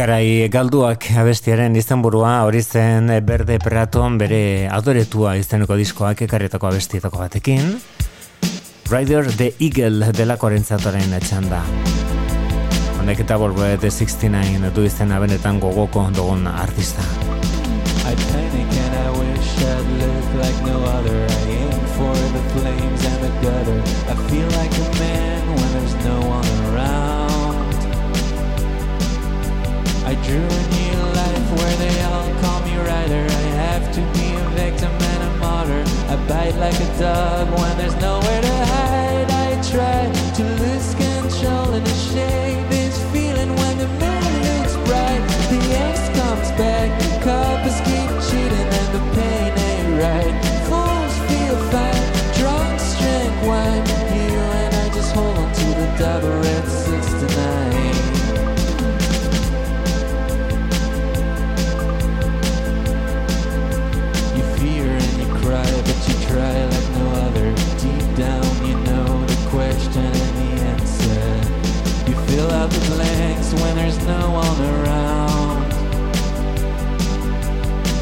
C: Garai galduak abestiaren izenburua hori zen Berde Praton bere adoretua izeneko diskoak ekarretako abestietako batekin. Rider the Eagle delako rentzatoren txanda. Honek eta Volvo The 69 du izena benetan gogoko dugun artista.
G: I panic and I wish I'd live like no other I aim for the flames and the gutter I feel like a man when there's no one around Drew a new life where they all call me rider. I have to be a victim and a martyr. I bite like a dog when there's nowhere to hide. I try to lose control and to shake this feeling when the moon looks bright. The angst comes back, coppers keep cheating, and the pain ain't right. Fools feel fine, drunks drink wine. You and I just hold on to the double red 69. Try like no other. Deep down, you know the question and the answer. You fill out the blanks when there's no one around.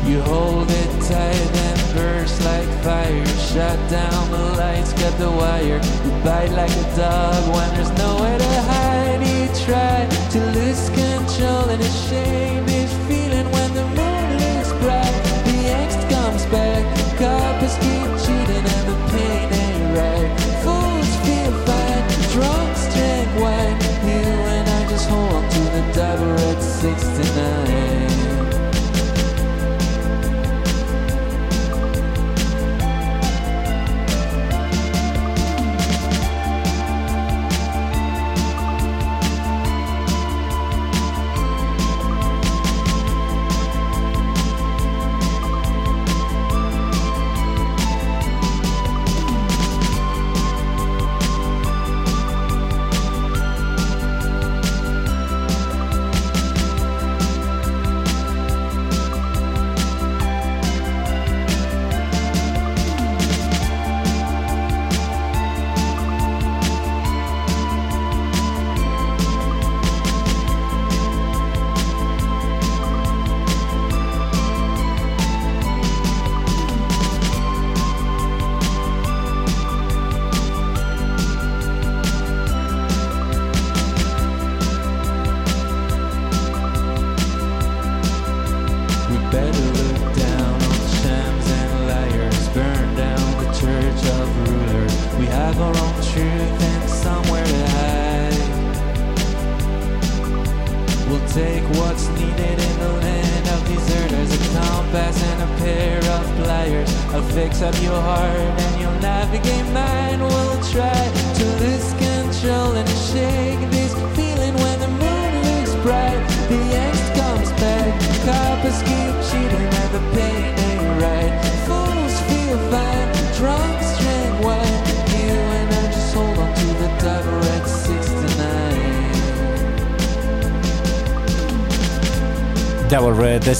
G: You hold it tight and burst like fire. Shut down the lights, cut the wire. You bite like a dog when there's nowhere to hide. You try to lose control and it's shame this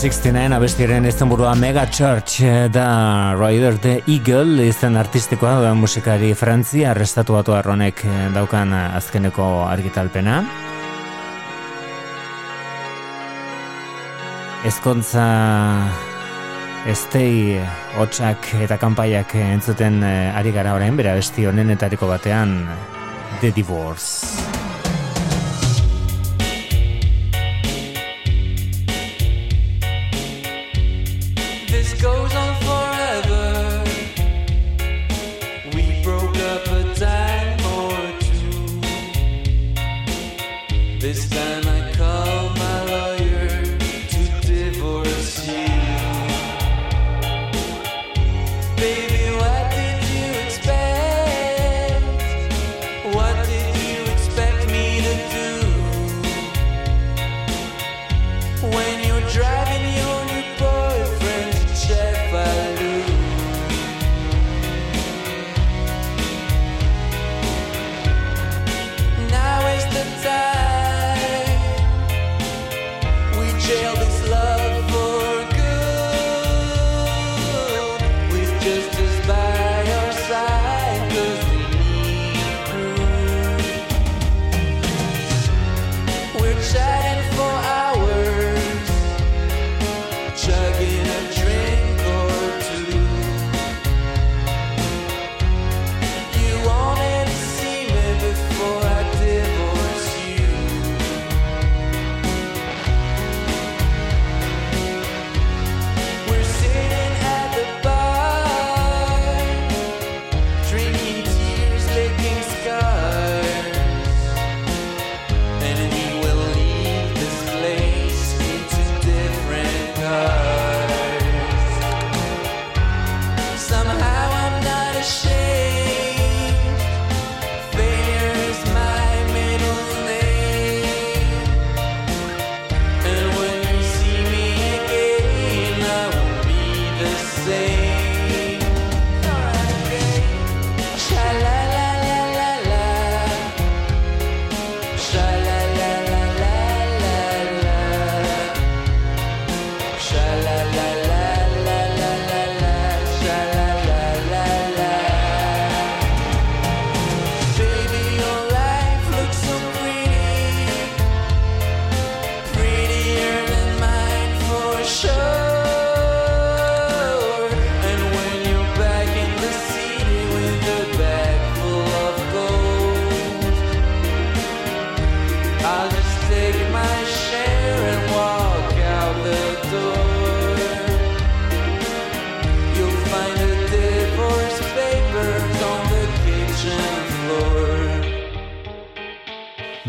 G: 69 abestiren izan burua Mega Church eh, da Rider the Eagle izan artistikoa da musikari Frantzia arrestatu batu arronek eh, daukan azkeneko argitalpena. Ezkontza Estei hotxak eta kanpaiak entzuten eh, ari gara orain bera besti honenetariko batean The Divorce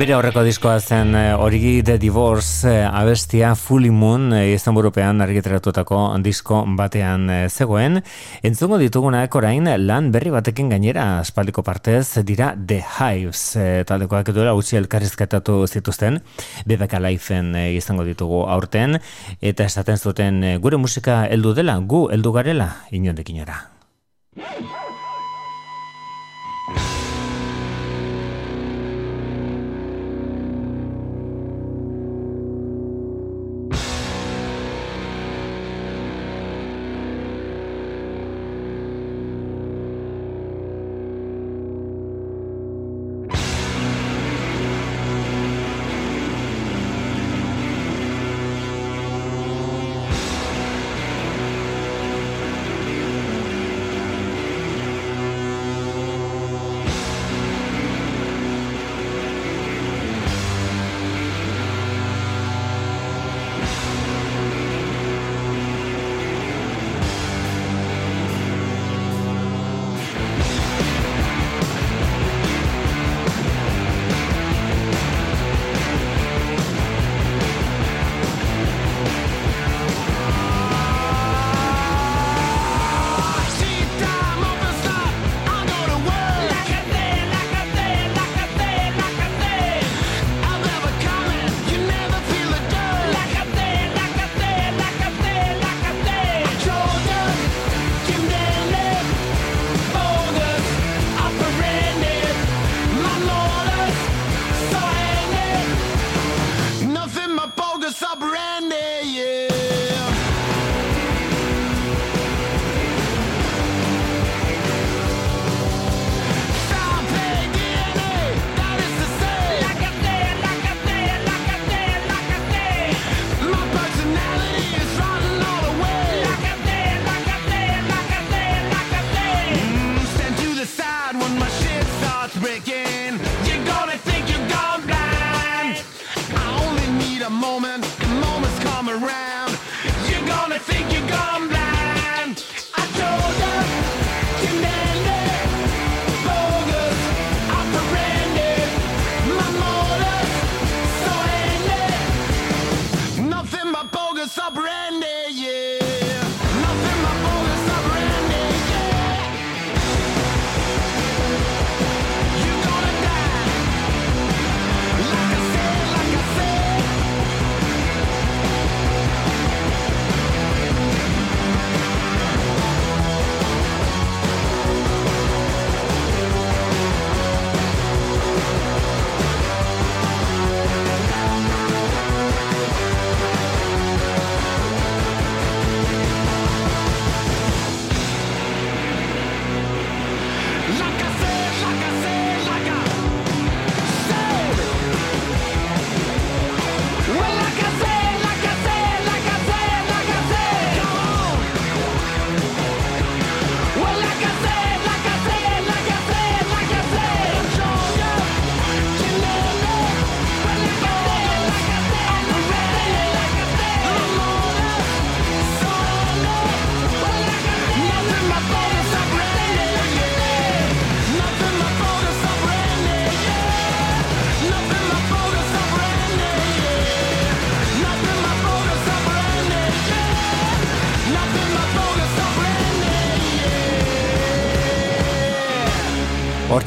G: Bere horreko diskoa zen eh, Origi The Divorce eh, abestia Fully Moon e, izan burupean argiteratutako disko batean zegoen. Entzungo ditugunak orain lan berri batekin gainera aspaldiko partez dira The Hives e, taldekoak edura utzi elkarrizketatu zituzten BBK Lifeen izango ditugu aurten eta esaten zuten gure musika heldu dela gu heldu garela inondekinora.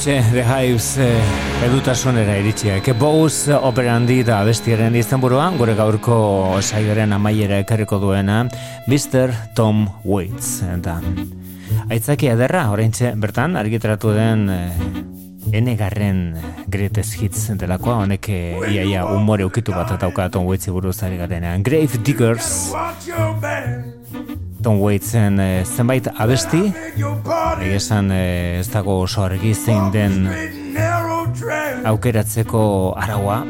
C: Hortxe, The Hives eh, edutasunera iritsia. Ke bouz operandi da bestiaren izenburuan, gure gaurko saioaren amaiera ekarriko duena, Mr. Tom Waits. Eta, aitzaki ederra, oraintxe bertan, argitaratu den eh, enegarren greatest hits delakoa, honek eh, iaia umore ukitu bat atauka Tom Waitsi buruz ari garenean. Grave Diggers, Tom Waitsen eh, zenbait abesti, egesan eh, ez dago oso argi zein den aukeratzeko araua,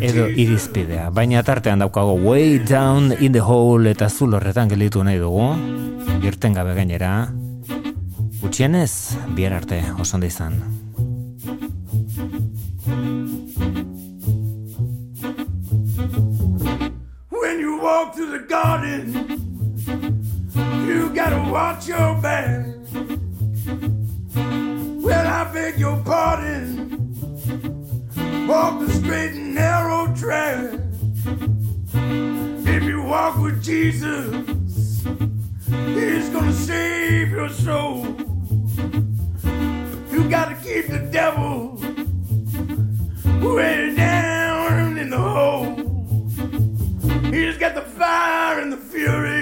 C: edo irizpidea. Baina tartean daukago way down in the hole eta zul horretan gelitu nahi dugu, irten gabe gainera, gutxienez, bihar arte, oso ondo izan.
J: When you walk through the garden, gotta watch your back. Well, I beg your pardon. Walk the straight and narrow track. If you walk with Jesus, He's gonna save your soul. You gotta keep the devil way down in the hole. He's got the fire and the fury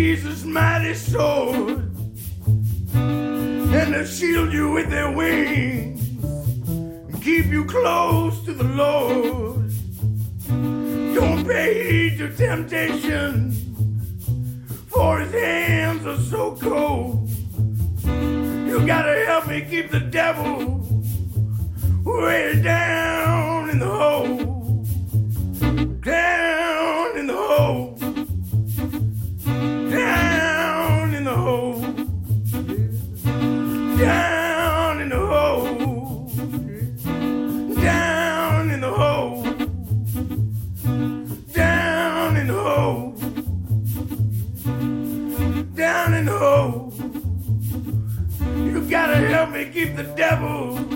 J: Jesus' mighty sword, and they shield you with their wings and keep you close to the Lord. Don't pay heed to temptation, for his hands are so cold. You gotta help me keep the devil way down in the hole down in the hole, down in the hole, down in the hole, down in the hole, down in the hole, down in the hole. You gotta help me keep the devil